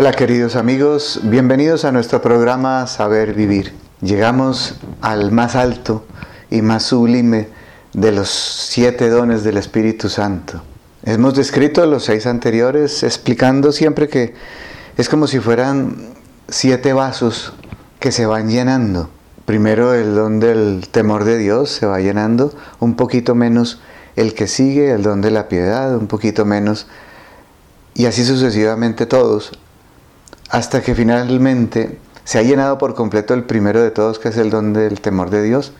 Hola queridos amigos, bienvenidos a nuestro programa Saber Vivir. Llegamos al más alto y más sublime de los siete dones del Espíritu Santo. Hemos descrito los seis anteriores explicando siempre que es como si fueran siete vasos que se van llenando. Primero el don del temor de Dios se va llenando, un poquito menos el que sigue, el don de la piedad, un poquito menos, y así sucesivamente todos, hasta que finalmente se ha llenado por completo el primero de todos, que es el don del temor de Dios,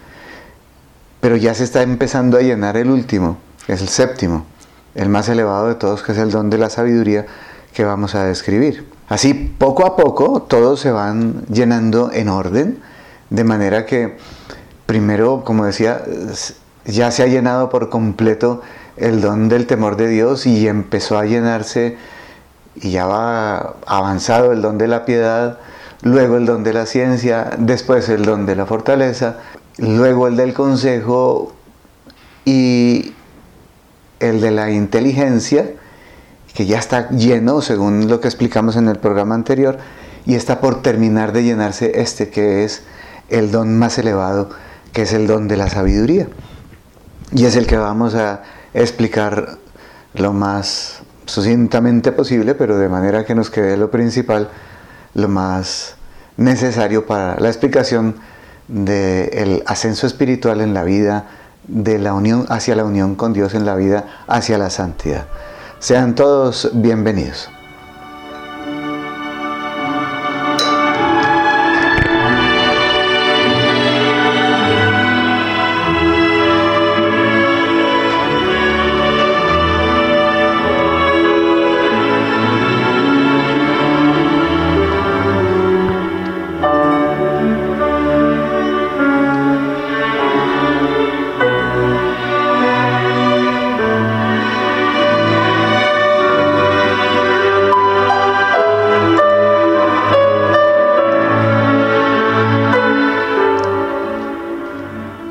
pero ya se está empezando a llenar el último, que es el séptimo, el más elevado de todos, que es el don de la sabiduría que vamos a describir. Así, poco a poco, todos se van llenando en orden, de manera que primero, como decía, ya se ha llenado por completo el don del temor de Dios y empezó a llenarse y ya va avanzado el don de la piedad, luego el don de la ciencia, después el don de la fortaleza, luego el del consejo y el de la inteligencia, que ya está lleno, según lo que explicamos en el programa anterior, y está por terminar de llenarse este que es el don más elevado, que es el don de la sabiduría. Y es el que vamos a explicar lo más sucintamente posible, pero de manera que nos quede lo principal, lo más necesario para la explicación del ascenso espiritual en la vida, de la unión hacia la unión con Dios en la vida, hacia la santidad. Sean todos bienvenidos.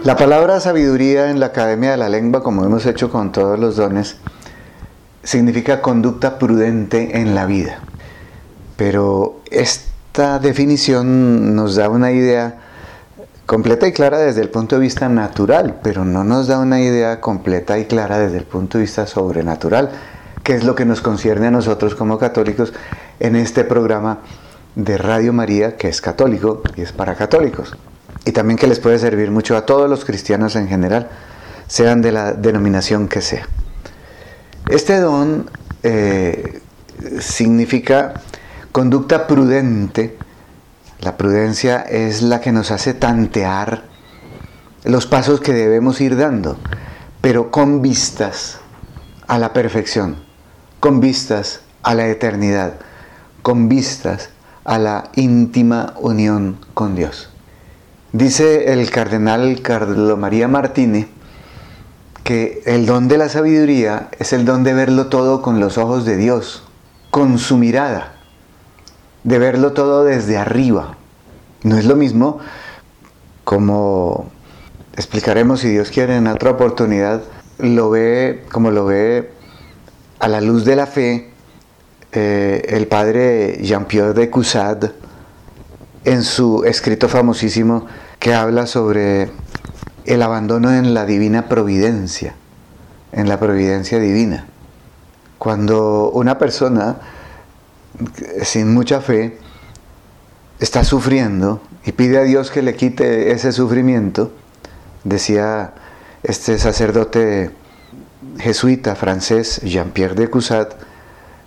La palabra sabiduría en la Academia de la Lengua, como hemos hecho con todos los dones, significa conducta prudente en la vida. Pero esta definición nos da una idea completa y clara desde el punto de vista natural, pero no nos da una idea completa y clara desde el punto de vista sobrenatural, que es lo que nos concierne a nosotros como católicos en este programa de Radio María, que es católico y es para católicos y también que les puede servir mucho a todos los cristianos en general, sean de la denominación que sea. Este don eh, significa conducta prudente. La prudencia es la que nos hace tantear los pasos que debemos ir dando, pero con vistas a la perfección, con vistas a la eternidad, con vistas a la íntima unión con Dios. Dice el cardenal Carlo María Martínez que el don de la sabiduría es el don de verlo todo con los ojos de Dios, con su mirada, de verlo todo desde arriba. No es lo mismo como explicaremos si Dios quiere en otra oportunidad, lo ve como lo ve a la luz de la fe eh, el padre Jean-Pierre de Cusade en su escrito famosísimo que habla sobre el abandono en la divina providencia, en la providencia divina. Cuando una persona sin mucha fe está sufriendo y pide a Dios que le quite ese sufrimiento, decía este sacerdote jesuita francés Jean-Pierre de Cusat,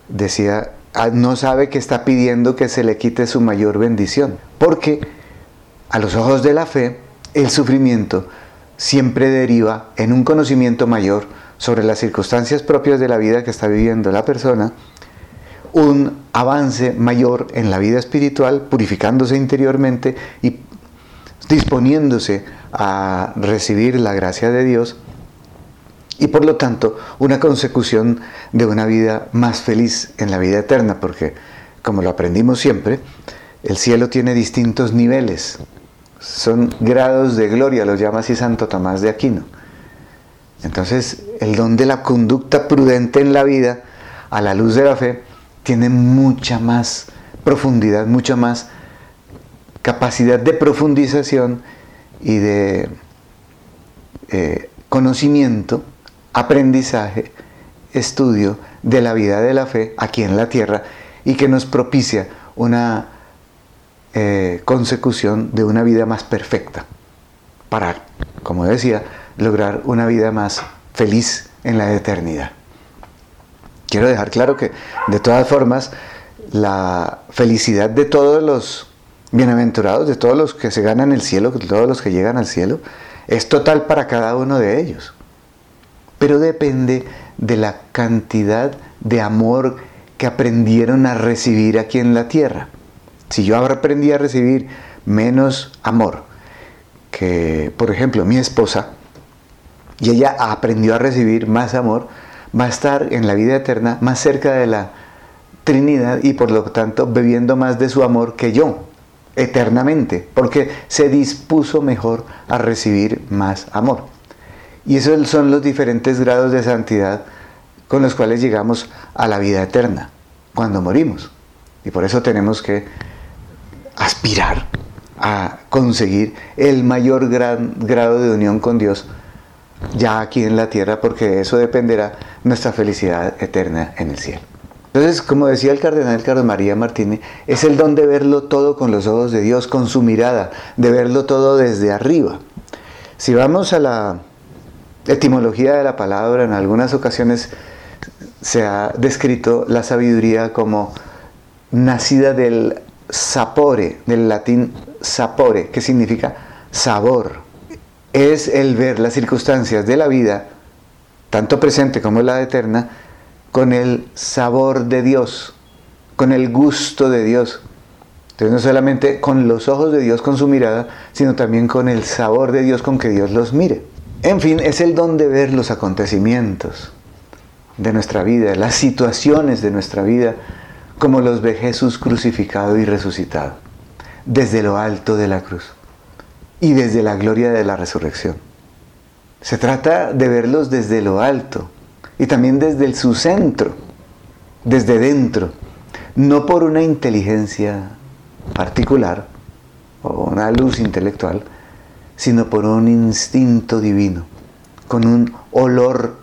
decía, no sabe que está pidiendo que se le quite su mayor bendición, porque a los ojos de la fe, el sufrimiento siempre deriva en un conocimiento mayor sobre las circunstancias propias de la vida que está viviendo la persona, un avance mayor en la vida espiritual, purificándose interiormente y disponiéndose a recibir la gracia de Dios y por lo tanto una consecución de una vida más feliz en la vida eterna, porque como lo aprendimos siempre, el cielo tiene distintos niveles, son grados de gloria, los llama así Santo Tomás de Aquino. Entonces, el don de la conducta prudente en la vida, a la luz de la fe, tiene mucha más profundidad, mucha más capacidad de profundización y de eh, conocimiento, aprendizaje, estudio de la vida de la fe aquí en la tierra y que nos propicia una eh, consecución de una vida más perfecta para, como decía, lograr una vida más feliz en la eternidad. Quiero dejar claro que, de todas formas, la felicidad de todos los bienaventurados, de todos los que se ganan el cielo, de todos los que llegan al cielo, es total para cada uno de ellos. Pero depende de la cantidad de amor que aprendieron a recibir aquí en la tierra. Si yo aprendí a recibir menos amor que, por ejemplo, mi esposa, y ella aprendió a recibir más amor, va a estar en la vida eterna más cerca de la Trinidad y por lo tanto bebiendo más de su amor que yo, eternamente, porque se dispuso mejor a recibir más amor. Y esos son los diferentes grados de santidad con los cuales llegamos a la vida eterna, cuando morimos. Y por eso tenemos que aspirar a conseguir el mayor gran grado de unión con Dios ya aquí en la tierra, porque eso dependerá nuestra felicidad eterna en el cielo. Entonces, como decía el cardenal Carlos María Martínez, es el don de verlo todo con los ojos de Dios, con su mirada, de verlo todo desde arriba. Si vamos a la etimología de la palabra, en algunas ocasiones se ha descrito la sabiduría como nacida del sapore, del latín sapore, que significa sabor. Es el ver las circunstancias de la vida, tanto presente como la eterna, con el sabor de Dios, con el gusto de Dios. Entonces no solamente con los ojos de Dios, con su mirada, sino también con el sabor de Dios con que Dios los mire. En fin, es el don de ver los acontecimientos de nuestra vida, las situaciones de nuestra vida, como los ve Jesús crucificado y resucitado, desde lo alto de la cruz y desde la gloria de la resurrección. Se trata de verlos desde lo alto, y también desde su centro, desde dentro, no por una inteligencia particular o una luz intelectual, sino por un instinto divino, con un olor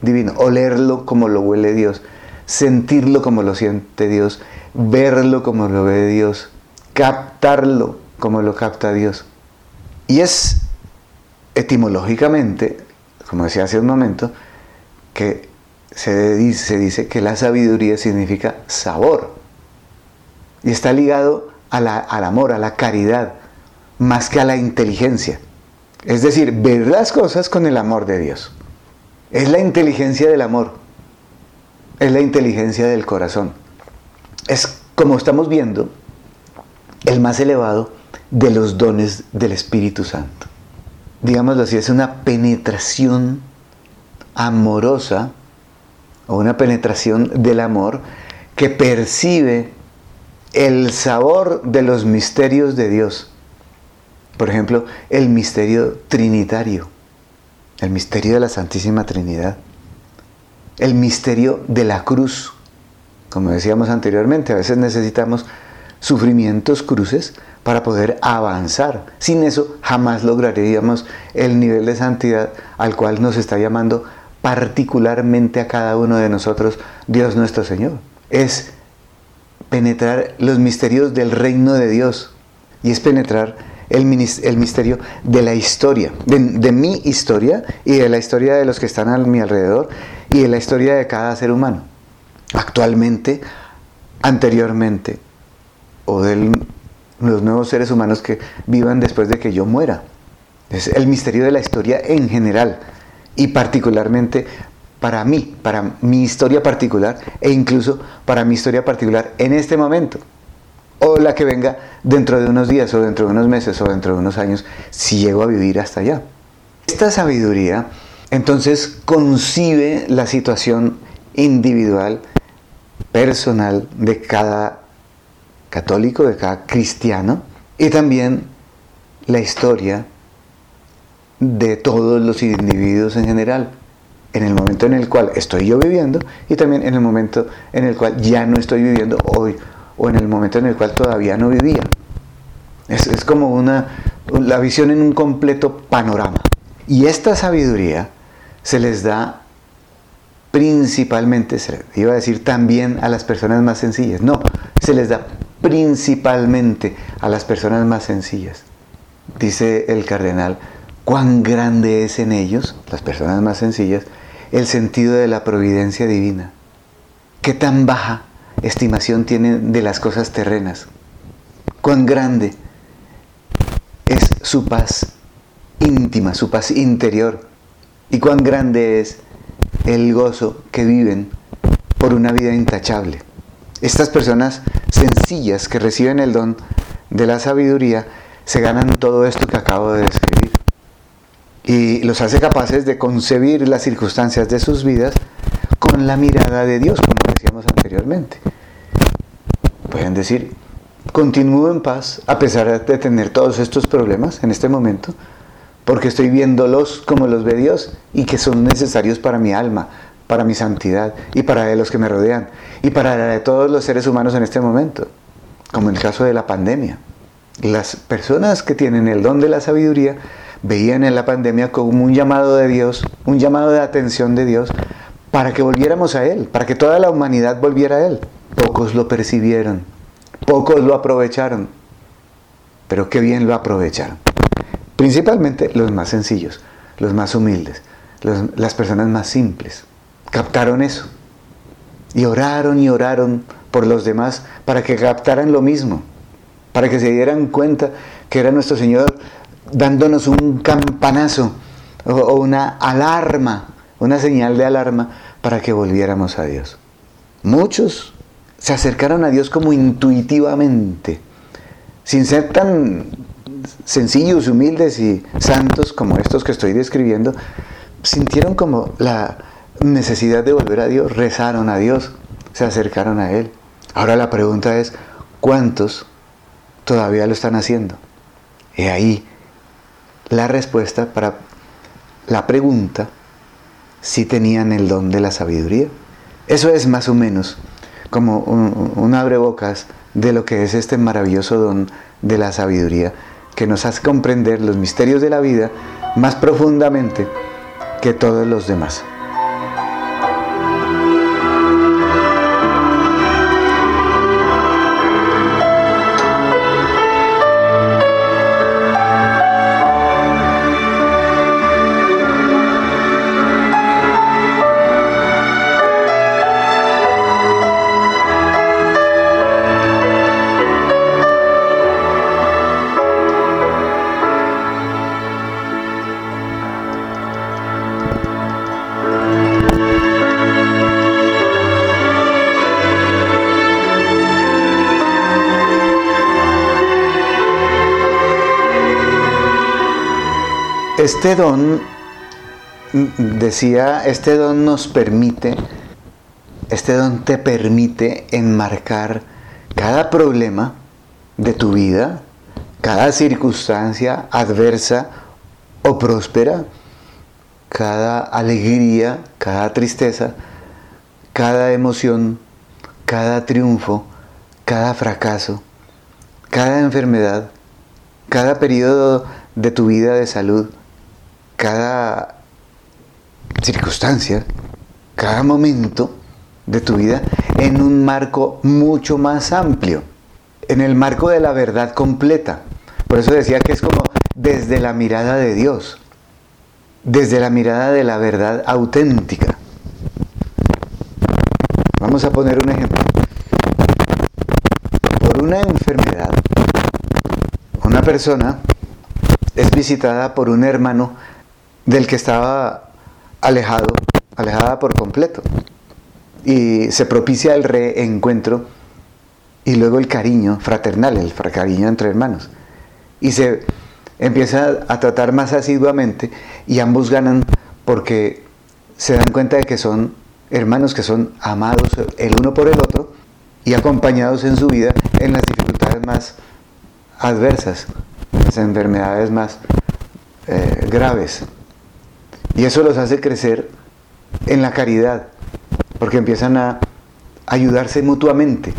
divino, olerlo como lo huele Dios, sentirlo como lo siente Dios, verlo como lo ve Dios, captarlo como lo capta Dios. Y es etimológicamente, como decía hace un momento, que se dice, dice que la sabiduría significa sabor. Y está ligado al amor, a la caridad, más que a la inteligencia. Es decir, ver las cosas con el amor de Dios. Es la inteligencia del amor, es la inteligencia del corazón. Es como estamos viendo, el más elevado de los dones del Espíritu Santo. Digámoslo así, es una penetración amorosa o una penetración del amor que percibe el sabor de los misterios de Dios. Por ejemplo, el misterio trinitario, el misterio de la Santísima Trinidad, el misterio de la cruz. Como decíamos anteriormente, a veces necesitamos sufrimientos, cruces, para poder avanzar. Sin eso jamás lograríamos el nivel de santidad al cual nos está llamando particularmente a cada uno de nosotros, Dios nuestro Señor. Es penetrar los misterios del reino de Dios y es penetrar el, misterio de la historia, de, de, mi historia y de la historia de los que están a mi alrededor y de la historia de cada ser humano, actualmente, anteriormente, o de los nuevos seres humanos que vivan después de que yo muera. Es el misterio de la historia en general, y particularmente para mí, para mi historia particular e incluso para mi historia particular en este momento o la que venga dentro de unos días o dentro de unos meses o dentro de unos años si llego a vivir hasta allá. Esta sabiduría entonces concibe la situación individual, personal de cada católico, de cada cristiano y también la historia de todos los individuos en general, en el momento en el cual estoy yo viviendo y también en el momento en el cual ya no estoy viviendo hoy o en el momento en el cual todavía no vivía. Es, como una, la visión en un completo panorama. Y esta sabiduría se les da principalmente, se iba a decir también a las personas más sencillas. No, se les da principalmente a las personas más sencillas. Dice el cardenal, cuán grande es en ellos, las personas más sencillas, el sentido de la providencia divina. Qué tan baja estimación tienen de las cosas terrenas. Cuán grande es su paz íntima, su paz interior. Y cuán grande es el gozo que viven por una vida intachable. Estas personas sencillas que reciben el don de la sabiduría se ganan todo esto que acabo de describir y los hace capaces de concebir las circunstancias de sus vidas con la mirada de Dios, como decíamos anteriormente. Pueden decir, continúo en paz a pesar de tener todos estos problemas en este momento, porque estoy viéndolos como los ve Dios y que son necesarios para mi alma, para mi santidad y para los que me rodean y para de todos los seres humanos en este momento, como en el caso de la pandemia. Las personas que tienen el don de la sabiduría veían en la pandemia como un llamado de Dios, un llamado de atención de Dios para que volviéramos a Él, para que toda la humanidad volviera a Él. Pocos lo percibieron, pocos lo aprovecharon, pero qué bien lo aprovecharon. Principalmente los más sencillos, los más humildes, las personas más simples. Captaron eso. Y oraron y oraron por los demás para que captaran lo mismo, para que se dieran cuenta que era nuestro Señor dándonos un campanazo o una alarma, una señal de alarma para que volviéramos a Dios. Muchos se acercaron a Dios como intuitivamente, sin ser tan sencillos, humildes y santos como estos que estoy describiendo, sintieron como la necesidad de volver a Dios, rezaron a Dios, se acercaron a Él. Ahora la pregunta es, ¿cuántos todavía lo están haciendo? Y ahí la respuesta para la pregunta si tenían el don de la sabiduría. Eso es más o menos como un, un abrebocas de lo que es este maravilloso don de la sabiduría que nos hace comprender los misterios de la vida más profundamente que todos los demás. Este don, decía, este don nos permite, este don te permite enmarcar cada problema de tu vida, cada circunstancia adversa o próspera, cada alegría, cada tristeza, cada emoción, cada triunfo, cada fracaso, cada enfermedad, cada periodo de tu vida de salud, cada circunstancia, cada momento de tu vida en un marco mucho más amplio, en el marco de la verdad completa. Por eso decía que es como desde la mirada de Dios, desde la mirada de la verdad auténtica. Vamos a poner un ejemplo. Por una enfermedad, una persona es visitada por un hermano del que estaba alejado, alejada por completo. Y se propicia el reencuentro y luego el cariño fraternal, el cariño entre hermanos. Y se empieza a tratar más asiduamente y ambos ganan porque se dan cuenta de que son hermanos que son amados el uno por el otro y acompañados en su vida en las dificultades más adversas, en las enfermedades más eh, graves. Y eso los hace crecer en la caridad, porque empiezan a ayudarse mutuamente.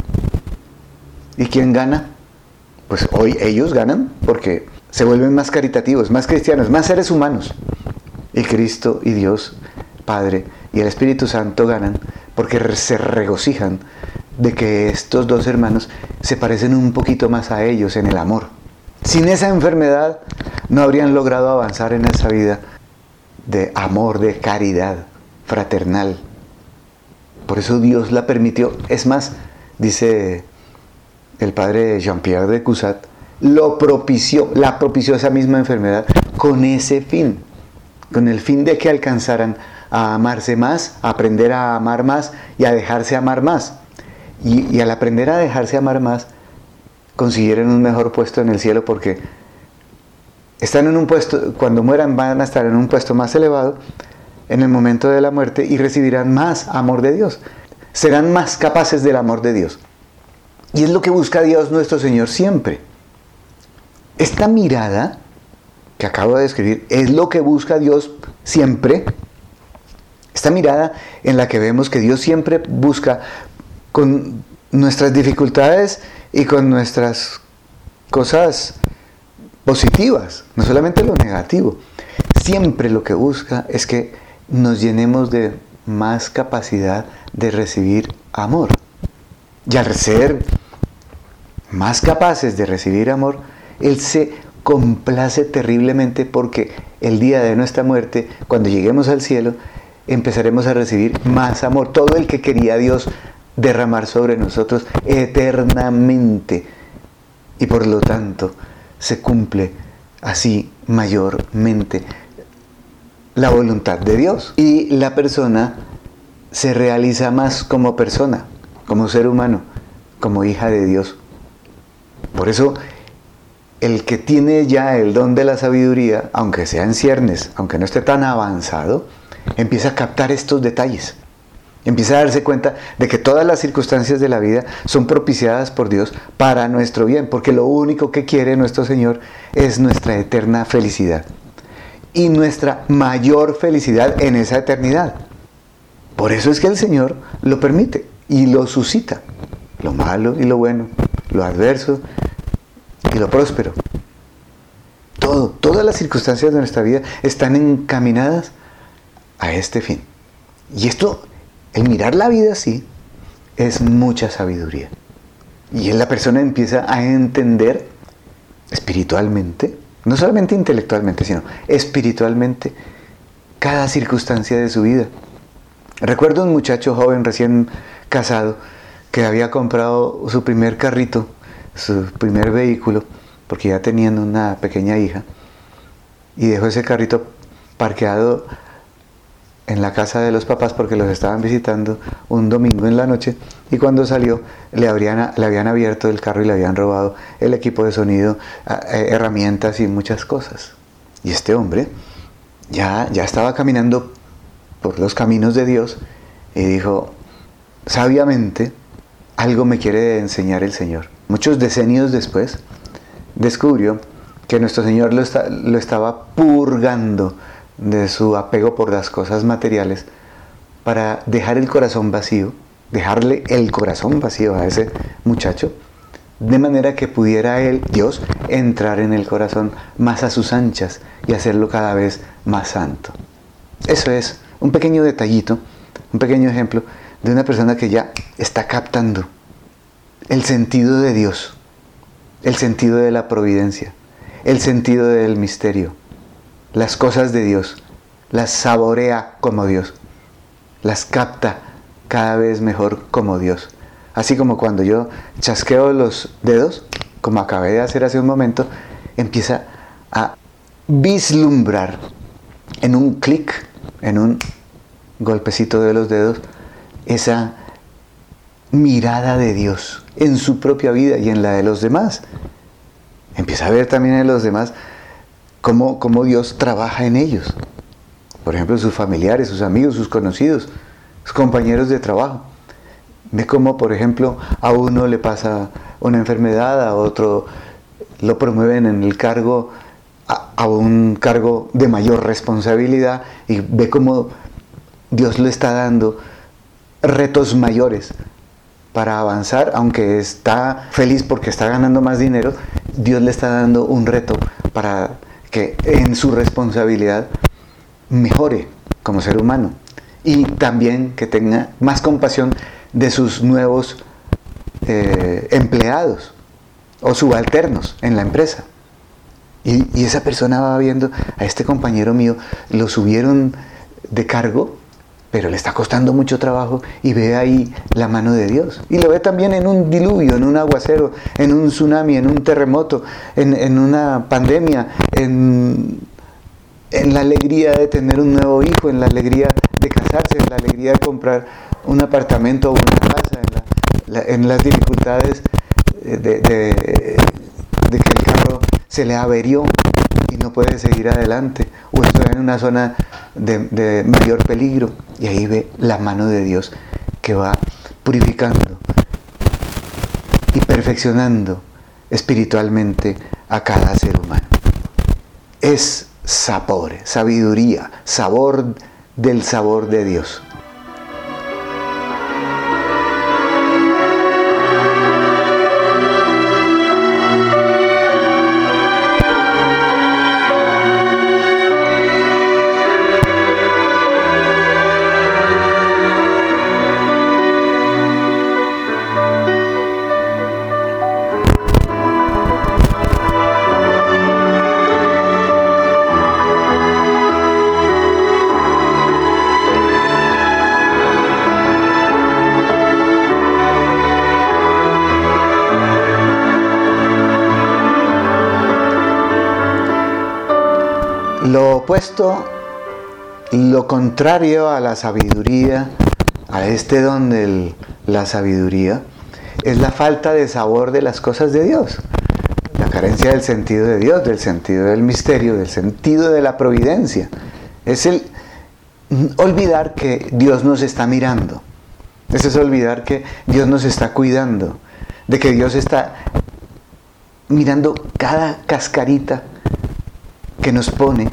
¿Y quién gana? Pues hoy ellos ganan porque se vuelven más caritativos, más cristianos, más seres humanos. Y Cristo y Dios, Padre y el Espíritu Santo ganan porque se regocijan de que estos dos hermanos se parecen un poquito más a ellos en el amor. Sin esa enfermedad no habrían logrado avanzar en esa vida de amor, de caridad fraternal. Por eso Dios la permitió. Es más, dice el padre Jean-Pierre de Cusat, lo propició, la propició esa misma enfermedad con ese fin, con el fin de que alcanzaran a amarse más, a aprender a amar más y a dejarse amar más. Y, y al aprender a dejarse amar más, consiguieron un mejor puesto en el cielo porque están en un puesto, cuando mueran van a estar en un puesto más elevado en el momento de la muerte y recibirán más amor de Dios. Serán más capaces del amor de Dios. Y es lo que busca Dios nuestro Señor siempre. Esta mirada que acabo de describir es lo que busca Dios siempre. Esta mirada en la que vemos que Dios siempre busca con nuestras dificultades y con nuestras cosas positivas, no solamente lo negativo. Siempre lo que busca es que nos llenemos de más capacidad de recibir amor. Y al ser más capaces de recibir amor, Él se complace terriblemente porque el día de nuestra muerte, cuando lleguemos al cielo, empezaremos a recibir más amor. Todo el que quería Dios derramar sobre nosotros eternamente. Y por lo tanto, se cumple así mayormente la voluntad de Dios. Y la persona se realiza más como persona, como ser humano, como hija de Dios. Por eso, el que tiene ya el don de la sabiduría, aunque sea en ciernes, aunque no esté tan avanzado, empieza a captar estos detalles. Empieza a darse cuenta de que todas las circunstancias de la vida son propiciadas por Dios para nuestro bien, porque lo único que quiere nuestro Señor es nuestra eterna felicidad y nuestra mayor felicidad en esa eternidad. Por eso es que el Señor lo permite y lo suscita, lo malo y lo bueno, lo adverso y lo próspero. Todo, todas las circunstancias de nuestra vida están encaminadas a este fin. Y esto el mirar la vida así es mucha sabiduría. Y la persona empieza a entender espiritualmente, no solamente intelectualmente, sino espiritualmente, cada circunstancia de su vida. Recuerdo un muchacho joven recién casado que había comprado su primer carrito, su primer vehículo, porque ya tenían una pequeña hija, y dejó ese carrito parqueado en la casa de los papás porque los estaban visitando un domingo en la noche y cuando salió le, habrían, le habían abierto el carro y le habían robado el equipo de sonido, eh, herramientas y muchas cosas. Y este hombre ya, ya estaba caminando por los caminos de Dios y dijo, sabiamente, algo me quiere enseñar el Señor. Muchos decenios después descubrió que nuestro Señor lo, lo estaba purgando de su apego por las cosas materiales para dejar el corazón vacío, dejarle el corazón vacío a ese muchacho, de manera que pudiera él, Dios, entrar en el corazón más a sus anchas y hacerlo cada vez más santo. Eso es un pequeño detallito, un pequeño ejemplo de una persona que ya está captando el sentido de Dios, el sentido de la providencia, el sentido del misterio las cosas de Dios, las saborea como Dios, las capta cada vez mejor como Dios. Así como cuando yo chasqueo los dedos, como acabé de hacer hace un momento, empieza a vislumbrar en un clic, en un golpecito de los dedos, esa mirada de Dios en su propia vida y en la de los demás. Empieza a ver también en los demás cómo, Dios trabaja en ellos. Por ejemplo, sus familiares, sus amigos, sus conocidos, sus compañeros de trabajo. Ve cómo, por ejemplo, a uno le pasa una enfermedad, a otro lo promueven en el cargo, a, a, un cargo de mayor responsabilidad y ve cómo Dios le está dando retos mayores para avanzar, aunque está feliz porque está ganando más dinero, Dios le está dando un reto para en su responsabilidad mejore como ser humano y también que tenga más compasión de sus nuevos eh, empleados o subalternos en la empresa. Y, esa persona va viendo a este compañero mío, lo subieron de cargo, pero le está costando mucho trabajo y ve ahí la mano de Dios. Y lo ve también en un diluvio, en un aguacero, en un tsunami, en un terremoto, en, en una pandemia, en, en la alegría de tener un nuevo hijo, en la alegría de casarse, en la alegría de comprar un apartamento o una casa, en, la, en las dificultades de, de, de, que el carro se le averió y no puede seguir adelante, o está en una zona de, mayor peligro, y ahí ve la mano de Dios que va purificando y perfeccionando espiritualmente a cada ser humano. Es sabor, sabiduría, sabor del sabor de Dios. Opuesto, lo contrario a la sabiduría, a este don de la sabiduría, es la falta de sabor de las cosas de Dios. La carencia del sentido de Dios, del sentido del misterio, del sentido de la providencia. Es el olvidar que Dios nos está mirando. Ese es olvidar que Dios nos está cuidando, de que Dios está mirando cada cascarita que nos pone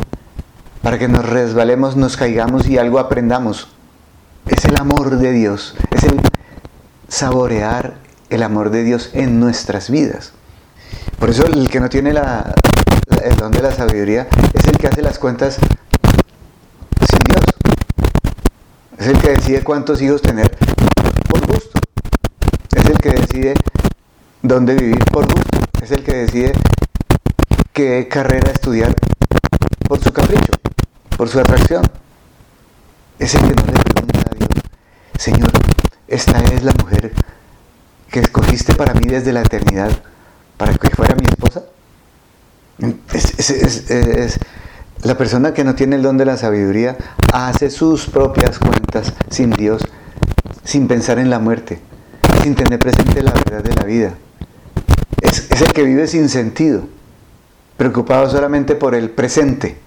para que nos resbalemos, nos caigamos y algo aprendamos. Es el amor de Dios, es el saborear el amor de Dios en nuestras vidas. Por eso el que no tiene la, el don de la sabiduría es el que hace las cuentas sin Dios. Es el que decide cuántos hijos tener por gusto. Es el que decide dónde vivir por gusto. Es el que decide qué carrera estudiar por su capricho, por su atracción. Es el que no le pregunta a Dios, Señor, esta es la mujer que escogiste para mí desde la eternidad, para que fuera mi esposa. Es, la persona que no tiene el don de la sabiduría hace sus propias cuentas sin Dios, sin pensar en la muerte, sin tener presente la verdad de la vida. Es, el que vive sin sentido preocupado solamente por el presente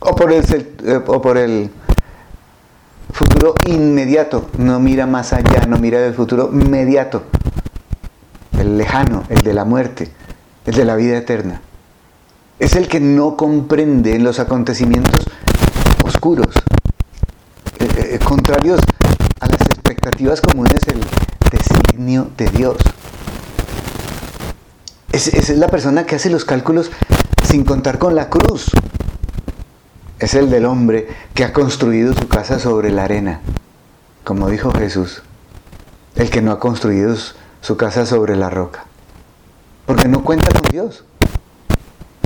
o por el, eh, o por el futuro inmediato, no mira más allá, no mira el futuro inmediato, el lejano, el de la muerte, el de la vida eterna. Es el que no comprende los acontecimientos oscuros, eh, eh, contrarios a las expectativas comunes, el designio de Dios. Esa es la persona que hace los cálculos sin contar con la cruz. Es el del hombre que ha construido su casa sobre la arena, como dijo Jesús. El que no ha construido su casa sobre la roca. Porque no cuenta con Dios.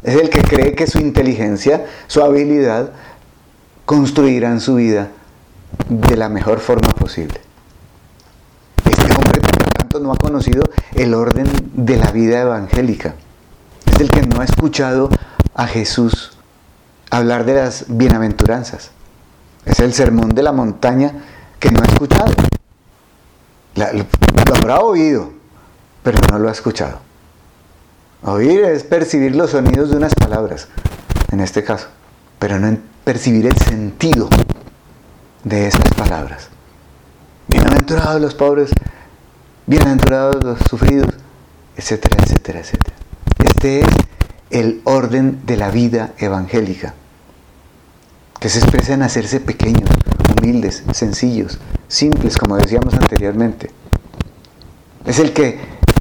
Es el que cree que su inteligencia, su habilidad, construirán su vida de la mejor forma posible no ha conocido el orden de la vida evangélica. Es el que no ha escuchado a Jesús hablar de las bienaventuranzas. Es el sermón de la montaña que no ha escuchado. lo habrá oído, pero no lo ha escuchado. Oír es percibir los sonidos de unas palabras, en este caso, pero no percibir el sentido de esas palabras. Bienaventurados los pobres bienaventurados los sufridos, etcétera, etcétera, etcétera. Este es el orden de la vida evangélica, que se expresa en hacerse pequeños, humildes, sencillos, simples, como decíamos anteriormente. Es el que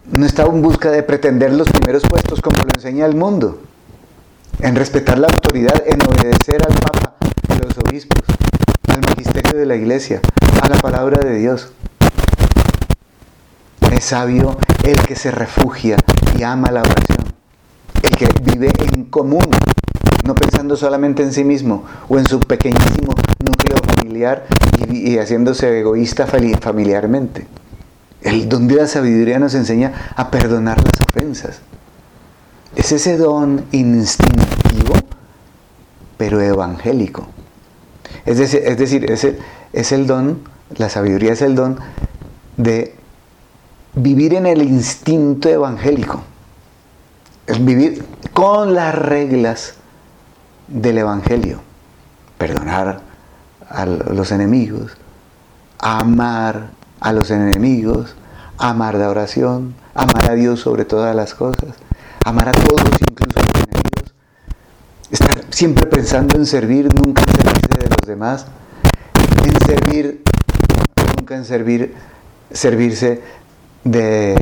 no está en busca de pretender los primeros puestos como lo enseña el mundo. En respetar la autoridad, en obedecer al Papa, a los obispos, al magisterio de la iglesia, a la palabra de Dios. Es sabio el que se refugia y ama la oración, el que vive en común, no pensando solamente en sí mismo o en su pequeñísimo núcleo familiar y, haciéndose egoísta familiarmente. El don de la sabiduría nos enseña a perdonar las ofensas. Es ese don instintivo, pero evangélico. Es decir, es, es, el, es el don, la sabiduría es el don de vivir en el instinto evangélico. Es vivir con las reglas del Evangelio. Perdonar a los enemigos, amar a los enemigos, amar la oración, amar a Dios sobre todas las cosas, amar a todos, incluso a los enemigos. Estar siempre pensando en servir, nunca en servirse de los demás, en servir, nunca en servir, servirse de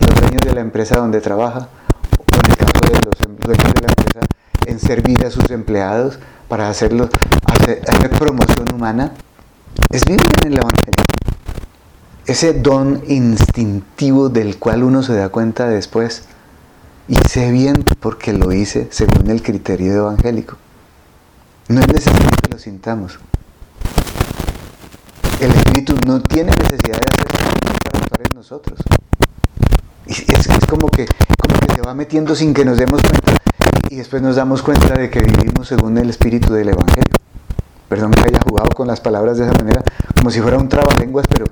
los dueños de la empresa donde trabaja, o en el caso de los dueños de la empresa, en servir a sus empleados para hacerlo, hacer, promoción humana, es vivir en el Evangelio. Ese don instintivo del cual uno se da cuenta después, hice bien porque lo hice según el criterio evangélico. No es necesario que lo sintamos. El Espíritu no tiene necesidad de hacer para actuar en nosotros. Y es, es como, que, como que se va metiendo sin que nos demos cuenta y después nos damos cuenta de que vivimos según el espíritu del Evangelio. Perdón que haya jugado con las palabras de esa manera, como si fuera un trabalenguas, pero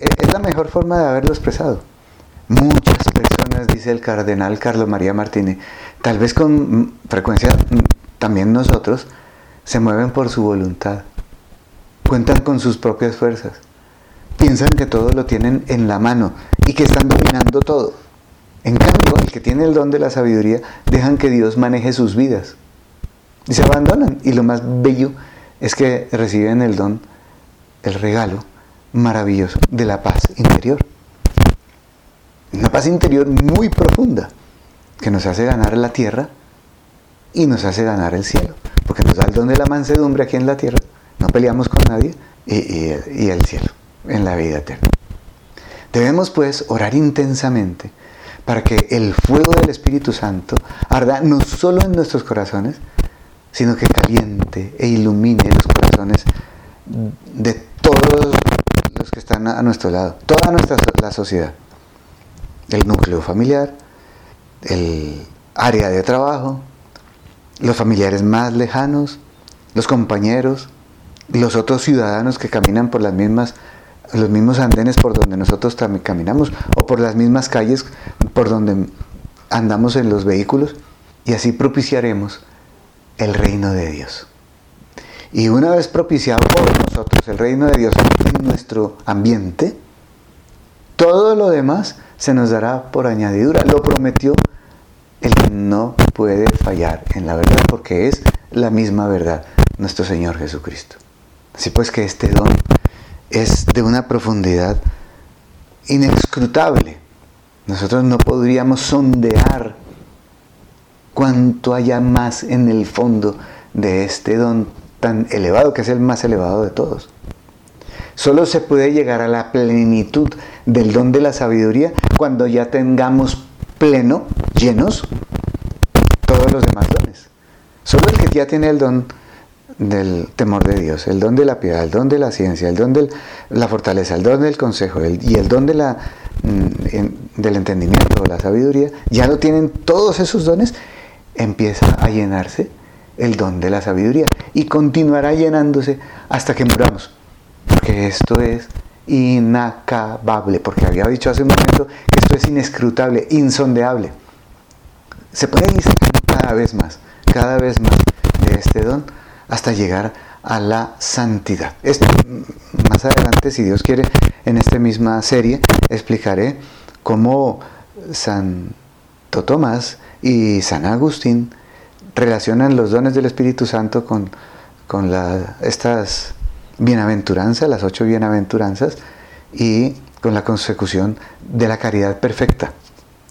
es la mejor forma de haberlo expresado. Muchas personas, dice el cardenal Carlos María Martínez, tal vez con frecuencia también nosotros, se mueven por su voluntad, cuentan con sus propias fuerzas, piensan que todo lo tienen en la mano y que están dominando todo. En cambio, el que tiene el don de la sabiduría, dejan que Dios maneje sus vidas. Y se abandonan. Y lo más bello es que reciben el don, el regalo maravilloso de la paz interior. Una paz interior muy profunda, que nos hace ganar la tierra y nos hace ganar el cielo. Porque nos da el don de la mansedumbre aquí en la tierra, no peleamos con nadie, y, y el cielo, en la vida eterna. Debemos pues orar intensamente para que el fuego del Espíritu Santo arda no solo en nuestros corazones, sino que caliente e ilumine los corazones de todos los que están a nuestro lado, toda nuestra la sociedad, el núcleo familiar, el área de trabajo, los familiares más lejanos, los compañeros, los otros ciudadanos que caminan por las mismas los mismos andenes por donde nosotros también caminamos o por las mismas calles por donde andamos en los vehículos y así propiciaremos el reino de Dios. Y una vez propiciado por nosotros el reino de Dios en nuestro ambiente, todo lo demás se nos dará por añadidura. Lo prometió el que no puede fallar en la verdad porque es la misma verdad, nuestro Señor Jesucristo. Así pues que este don es de una profundidad inescrutable. Nosotros no podríamos sondear cuánto haya más en el fondo de este don tan elevado, que es el más elevado de todos. Solo se puede llegar a la plenitud del don de la sabiduría cuando ya tengamos pleno, llenos, todos los demás dones. Solo el que ya tiene el don del temor de Dios, el don de la piedad, el don de la ciencia, el don de la fortaleza, el don del consejo y el don de la, mm, del entendimiento la sabiduría, ya lo tienen todos esos dones, empieza a llenarse el don de la sabiduría y continuará llenándose hasta que muramos. Porque esto es inacabable, porque había dicho hace un momento que esto es inescrutable, insondeable. Se puede ir cada vez más, cada vez más de este don hasta llegar a la santidad. Esto, más adelante, si Dios quiere, en esta misma serie explicaré cómo Santo Tomás y San Agustín relacionan los dones del Espíritu Santo con, con estas bienaventuranzas, las ocho bienaventuranzas, y con la consecución de la caridad perfecta.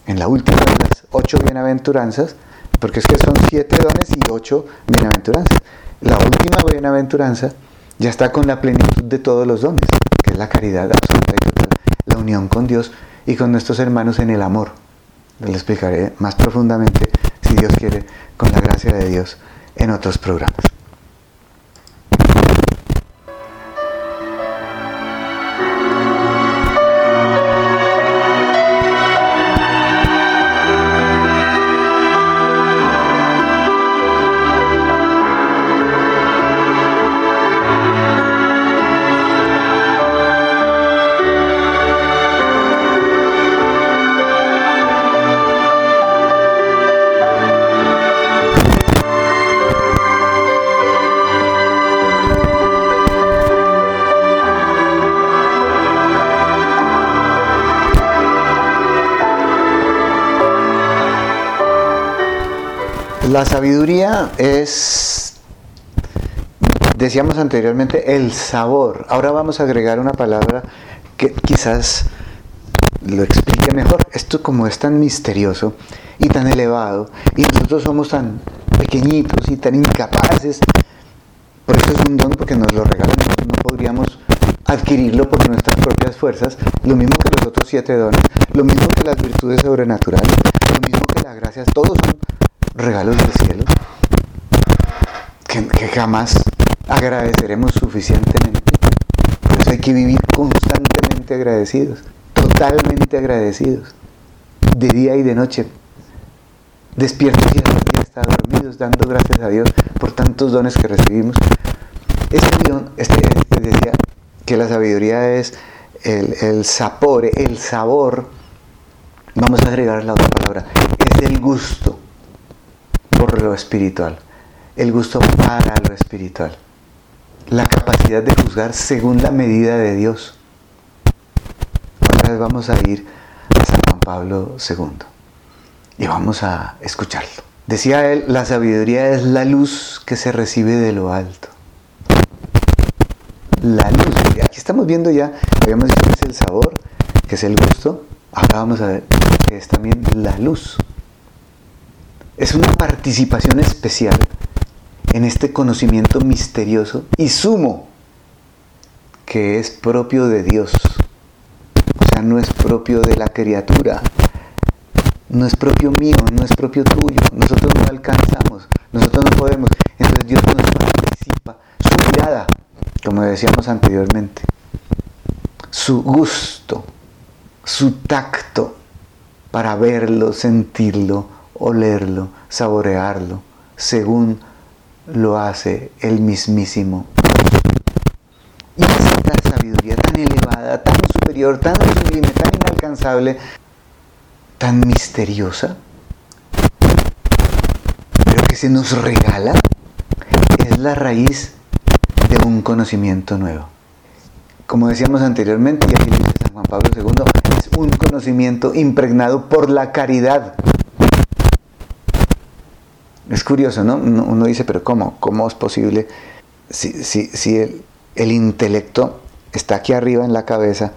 En la última de las ocho bienaventuranzas, porque es que son siete dones y ocho bienaventuranzas. La última bienaventuranza ya está con la plenitud de todos los dones, que es la caridad absoluta y total, la unión con Dios y con nuestros hermanos en el amor. Les explicaré más profundamente, si Dios quiere, con la gracia de Dios, en otros programas. La sabiduría es, decíamos anteriormente, el sabor. Ahora vamos a agregar una palabra que quizás lo explique mejor. Esto como es tan misterioso y tan elevado y nosotros somos tan pequeñitos y tan incapaces. Por eso es un don porque nos lo regalan. No podríamos adquirirlo por nuestras propias fuerzas. Lo mismo que los otros siete dones. Lo mismo que las virtudes sobrenaturales. Lo mismo que las gracias. Todos son regalos del cielo que, jamás agradeceremos suficientemente. Por eso hay que vivir constantemente agradecidos, totalmente agradecidos, de día y de noche, despiertos y hasta dormidos, dando gracias a Dios por tantos dones que recibimos. Este guion este, este, decía que la sabiduría es el, el sabor, el sabor, vamos a agregar la otra palabra, es el gusto por lo espiritual, el gusto para lo espiritual, la capacidad de juzgar según la medida de Dios. Ahora vamos a ir a San Juan Pablo II y vamos a escucharlo. Decía él, la sabiduría es la luz que se recibe de lo alto. La luz, aquí estamos viendo ya, habíamos dicho que es el sabor, que es el gusto, ahora vamos a ver que es también la luz es una participación especial en este conocimiento misterioso y sumo que es propio de Dios. O sea, no es propio de la criatura, no es propio mío, no es propio tuyo. Nosotros no alcanzamos, nosotros no podemos. Entonces Dios nos participa, su mirada, como decíamos anteriormente, su gusto, su tacto para verlo, sentirlo, olerlo, saborearlo, según lo hace el mismísimo. Y esta sabiduría tan elevada, tan superior, tan sublime, tan inalcanzable, tan misteriosa, pero que se nos regala, es la raíz de un conocimiento nuevo. Como decíamos anteriormente, y aquí dice San Juan Pablo II, es un conocimiento impregnado por la caridad es curioso, ¿no? Uno dice, pero ¿cómo? ¿Cómo es posible si, si, el, el, intelecto está aquí arriba en la cabeza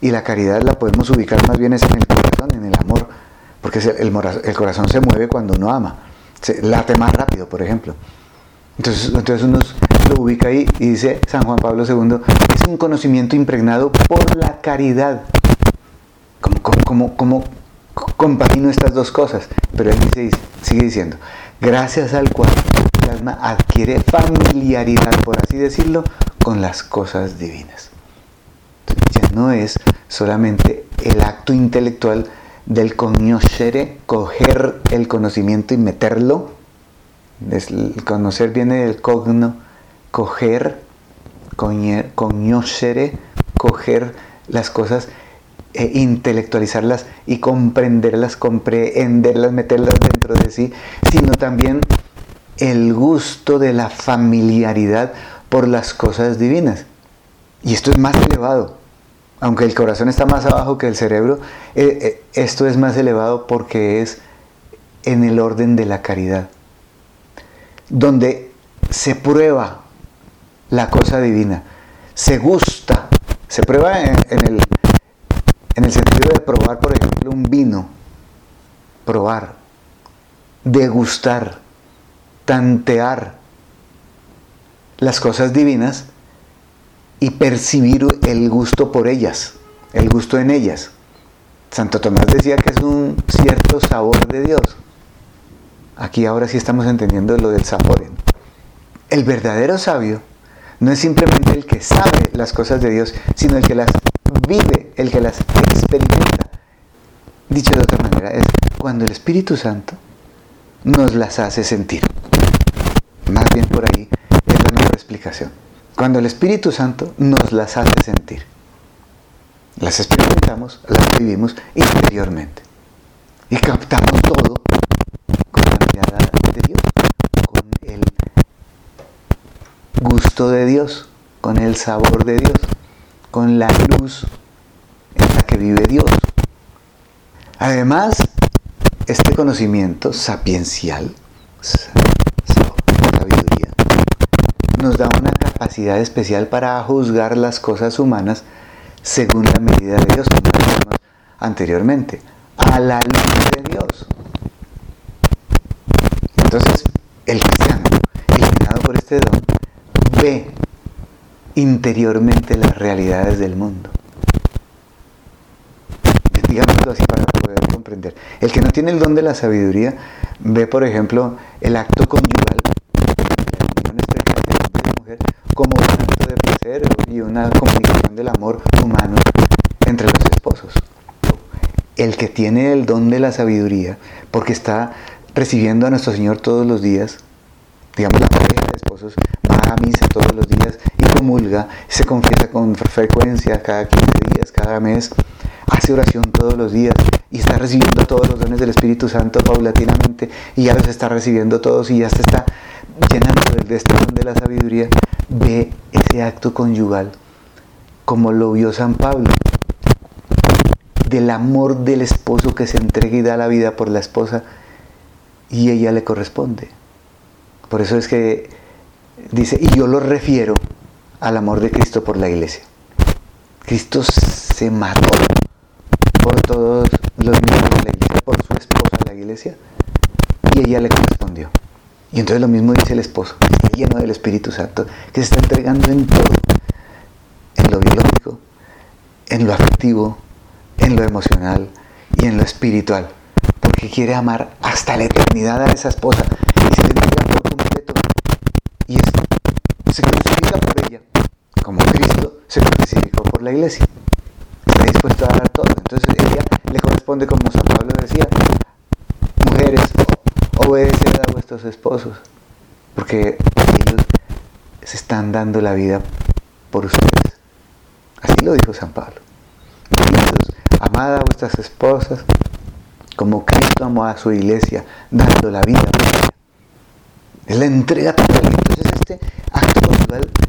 y la caridad la podemos ubicar más bien en el corazón, en el amor? Porque el, el corazón se mueve cuando uno ama, se late más rápido, por ejemplo. Entonces, entonces uno lo ubica ahí y dice San Juan Pablo II, es un conocimiento impregnado por la caridad. ¿Cómo, cómo, cómo, compagino estas dos cosas? Pero él dice, sigue diciendo, gracias al cual el alma adquiere familiaridad, por así decirlo, con las cosas divinas. ya no es solamente el acto intelectual del conoscere, coger el conocimiento y meterlo. El conocer viene del cogno, coger, conoscere, coger las cosas e intelectualizarlas y comprenderlas, comprenderlas, meterlas dentro de sí, sino también el gusto de la familiaridad por las cosas divinas. Y esto es más elevado. Aunque el corazón está más abajo que el cerebro, eh, eh, esto es más elevado porque es en el orden de la caridad, donde se prueba la cosa divina, se gusta, se prueba en el En el sentido de probar, por ejemplo, un vino. Probar, degustar, tantear las cosas divinas y percibir el gusto por ellas, el gusto en ellas. Santo Tomás decía que es un cierto sabor de Dios. Aquí ahora sí estamos entendiendo lo del sabor. El verdadero sabio no es simplemente el que sabe las cosas de Dios, sino el que las vive, el que las experimenta. Dicho de otra manera, es cuando el Espíritu Santo nos las hace sentir. Más bien por ahí es la mejor explicación. Cuando el Espíritu Santo nos las hace sentir. Las experimentamos, las vivimos interiormente. Y captamos todo con la mirada de Dios, con el gusto de Dios, con el sabor de Dios, con la luz que vive Dios. Además, este conocimiento sapiencial, sabiduría, nos da una capacidad especial para juzgar las cosas humanas según la medida de Dios, como dijimos anteriormente, a la luz de Dios. Entonces, el cristiano, iluminado por este don, ve interiormente las realidades del mundo. Digámoslo así para poder comprender. El que no tiene el don de la sabiduría ve, por ejemplo, el acto conyugal, como un acto de placer y una comunicación del amor humano entre los esposos. El que tiene el don de la sabiduría, porque está recibiendo a nuestro Señor todos los días, digamos la pareja de esposos, va a misa todos los días y comulga, se confiesa con frecuencia cada 15 días, cada mes, hace oración todos los días y está recibiendo todos los dones del Espíritu Santo paulatinamente y ya los está recibiendo todos y ya se está llenando de este don de la sabiduría, ve ese acto conyugal como lo vio San Pablo, del amor del esposo que se entrega y da la vida por la esposa y ella le corresponde. Por eso es que dice, y yo lo refiero al amor de Cristo por la iglesia. Cristo se mató todos los miembros de la iglesia, por su esposa la iglesia, y ella le correspondió. Y entonces lo mismo dice el esposo, que está lleno del Espíritu Santo, que se está entregando en todo, en lo biológico, en lo afectivo, en lo emocional y en lo espiritual, porque quiere amar hasta la eternidad a esa esposa y se le entrega por completo y se crucifica por ella, como Cristo se crucificó por la iglesia. Dispuesto a dar todo. Entonces ella le corresponde, como San Pablo decía, mujeres, obedeced a vuestros esposos, porque ellos se están dando la vida por ustedes. Así lo dijo San Pablo. amad a vuestras esposas como Cristo amó a su iglesia, dando la vida por. Es la entrega total. Entonces este acto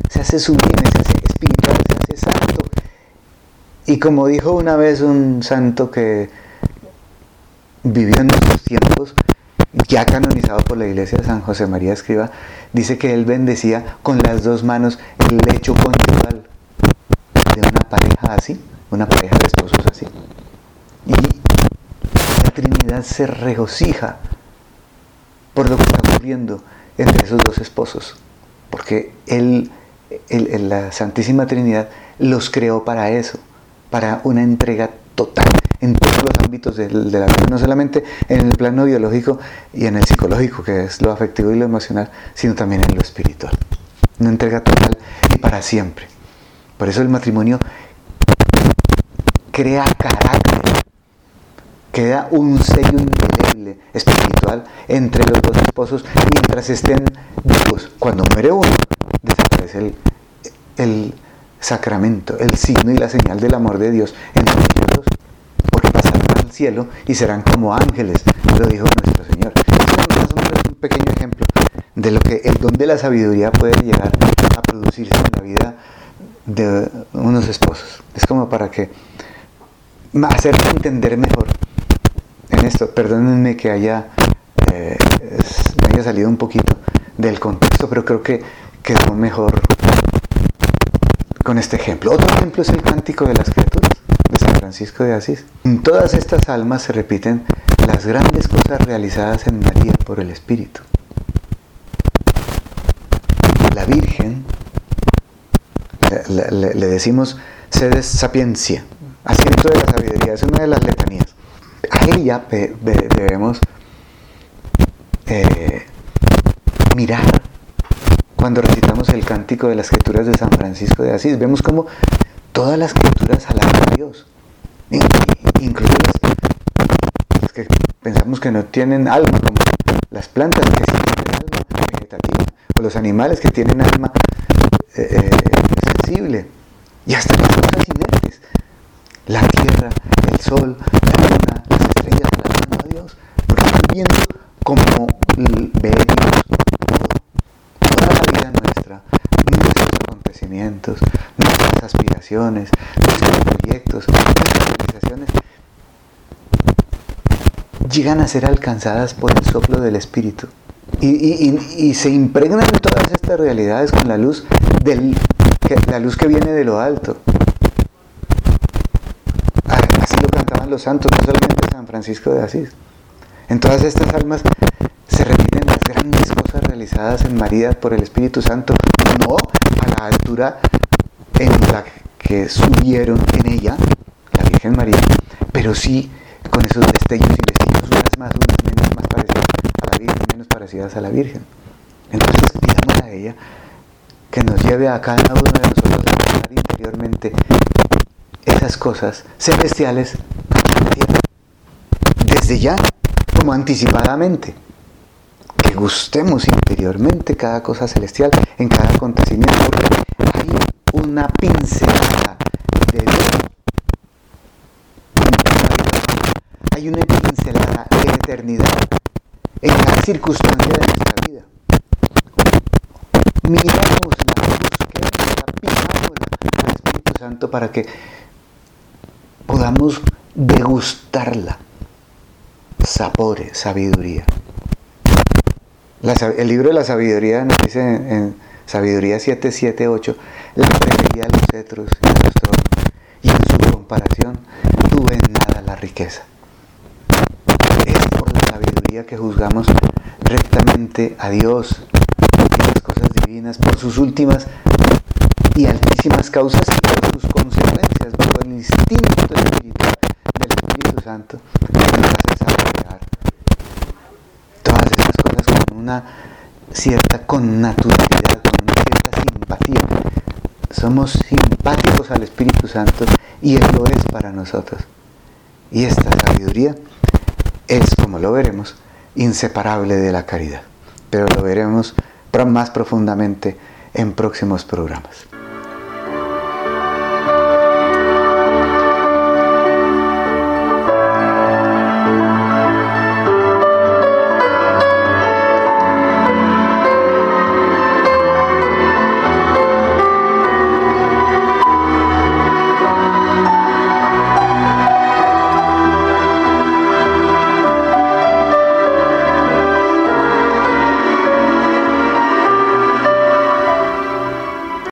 se hace sublime, se hace espiritual, se hace. Y como dijo una vez un santo que vivió en nuestros tiempos, ya canonizado por la iglesia, San José María Escriba, dice que él bendecía con las dos manos el lecho conyugal de una pareja así, una pareja de esposos así. Y la Trinidad se regocija por lo que está ocurriendo entre esos dos esposos, porque él, la Santísima Trinidad los creó para eso, para una entrega total en todos los ámbitos de, la vida, no solamente en el plano biológico y en el psicológico, que es lo afectivo y lo emocional, sino también en lo espiritual. Una entrega total y para siempre. Por eso el matrimonio crea carácter, queda un sello indeleble espiritual entre los dos esposos mientras estén vivos. Cuando muere uno, desaparece el, el sacramento, el signo y la señal del amor de Dios entre ellos dos cielo y serán como ángeles, lo dijo nuestro Señor. Es un, pequeño ejemplo de lo que el don de la sabiduría puede llegar a producirse en la vida de unos esposos. Es como para que hacerme entender mejor en esto. Perdónenme que haya, eh, haya salido un poquito del contexto, pero creo que quedó mejor con este ejemplo. Otro ejemplo es el cántico de las criaturas de San Francisco de Asís. En todas estas almas se repiten las grandes cosas realizadas en María por el Espíritu. La Virgen, le, decimos sedes sapiencia, asiento de la sabiduría, es una de las letanías. A ella debemos eh, mirar cuando recitamos el cántico de las escrituras de San Francisco de Asís. Vemos como todas las escrituras alaban a Dios, incluso las, que pensamos que no tienen alma, como las plantas que sí tienen alma vegetativa, o los animales que tienen alma eh, eh, sensible, y hasta las cosas inertes, la tierra, el sol, la luna, las estrellas alabando a Dios, porque están viendo como ve Dios vida nuestra, nuestros acontecimientos, nuestras aspiraciones, nuestros proyectos, nuestras realizaciones, llegan a ser alcanzadas por el soplo del Espíritu. Y, se impregnan todas estas realidades con la luz, del, la luz que viene de lo alto. Así lo cantaban los santos, no solamente San Francisco de Asís. En todas estas almas se repiten las grandes realizadas en María por el Espíritu Santo, no a la altura en la que subieron en ella, la Virgen María, pero sí con esos destellos y vestidos, unas más, unas menos, más parecidas a la Virgen, menos parecidas a la Virgen. Entonces pidamos a ella que nos lleve a cada uno de nosotros a pensar interiormente esas cosas celestiales desde ya como anticipadamente. Que gustemos interiormente cada cosa celestial en cada acontecimiento, hay una pincelada de Dios. Hay una pincelada de eternidad en cada circunstancia de nuestra vida. Miramos busquémosla, pidámosla al Espíritu Santo para que podamos degustarla sapore, sabiduría. El libro de la sabiduría nos dice en, Sabiduría 7, 7, 8, la prefería los cetros y los tronos, y en su comparación tuve en nada la riqueza. Es por la sabiduría que juzgamos rectamente a Dios y las cosas divinas por sus últimas y altísimas causas y por sus consecuencias bajo el instinto espiritual del Espíritu Santo todas esas cosas una cierta connaturalidad, con una cierta simpatía. Somos simpáticos al Espíritu Santo y Él lo es para nosotros. Y esta sabiduría es, como lo veremos, inseparable de la caridad. Pero lo veremos más profundamente en próximos programas.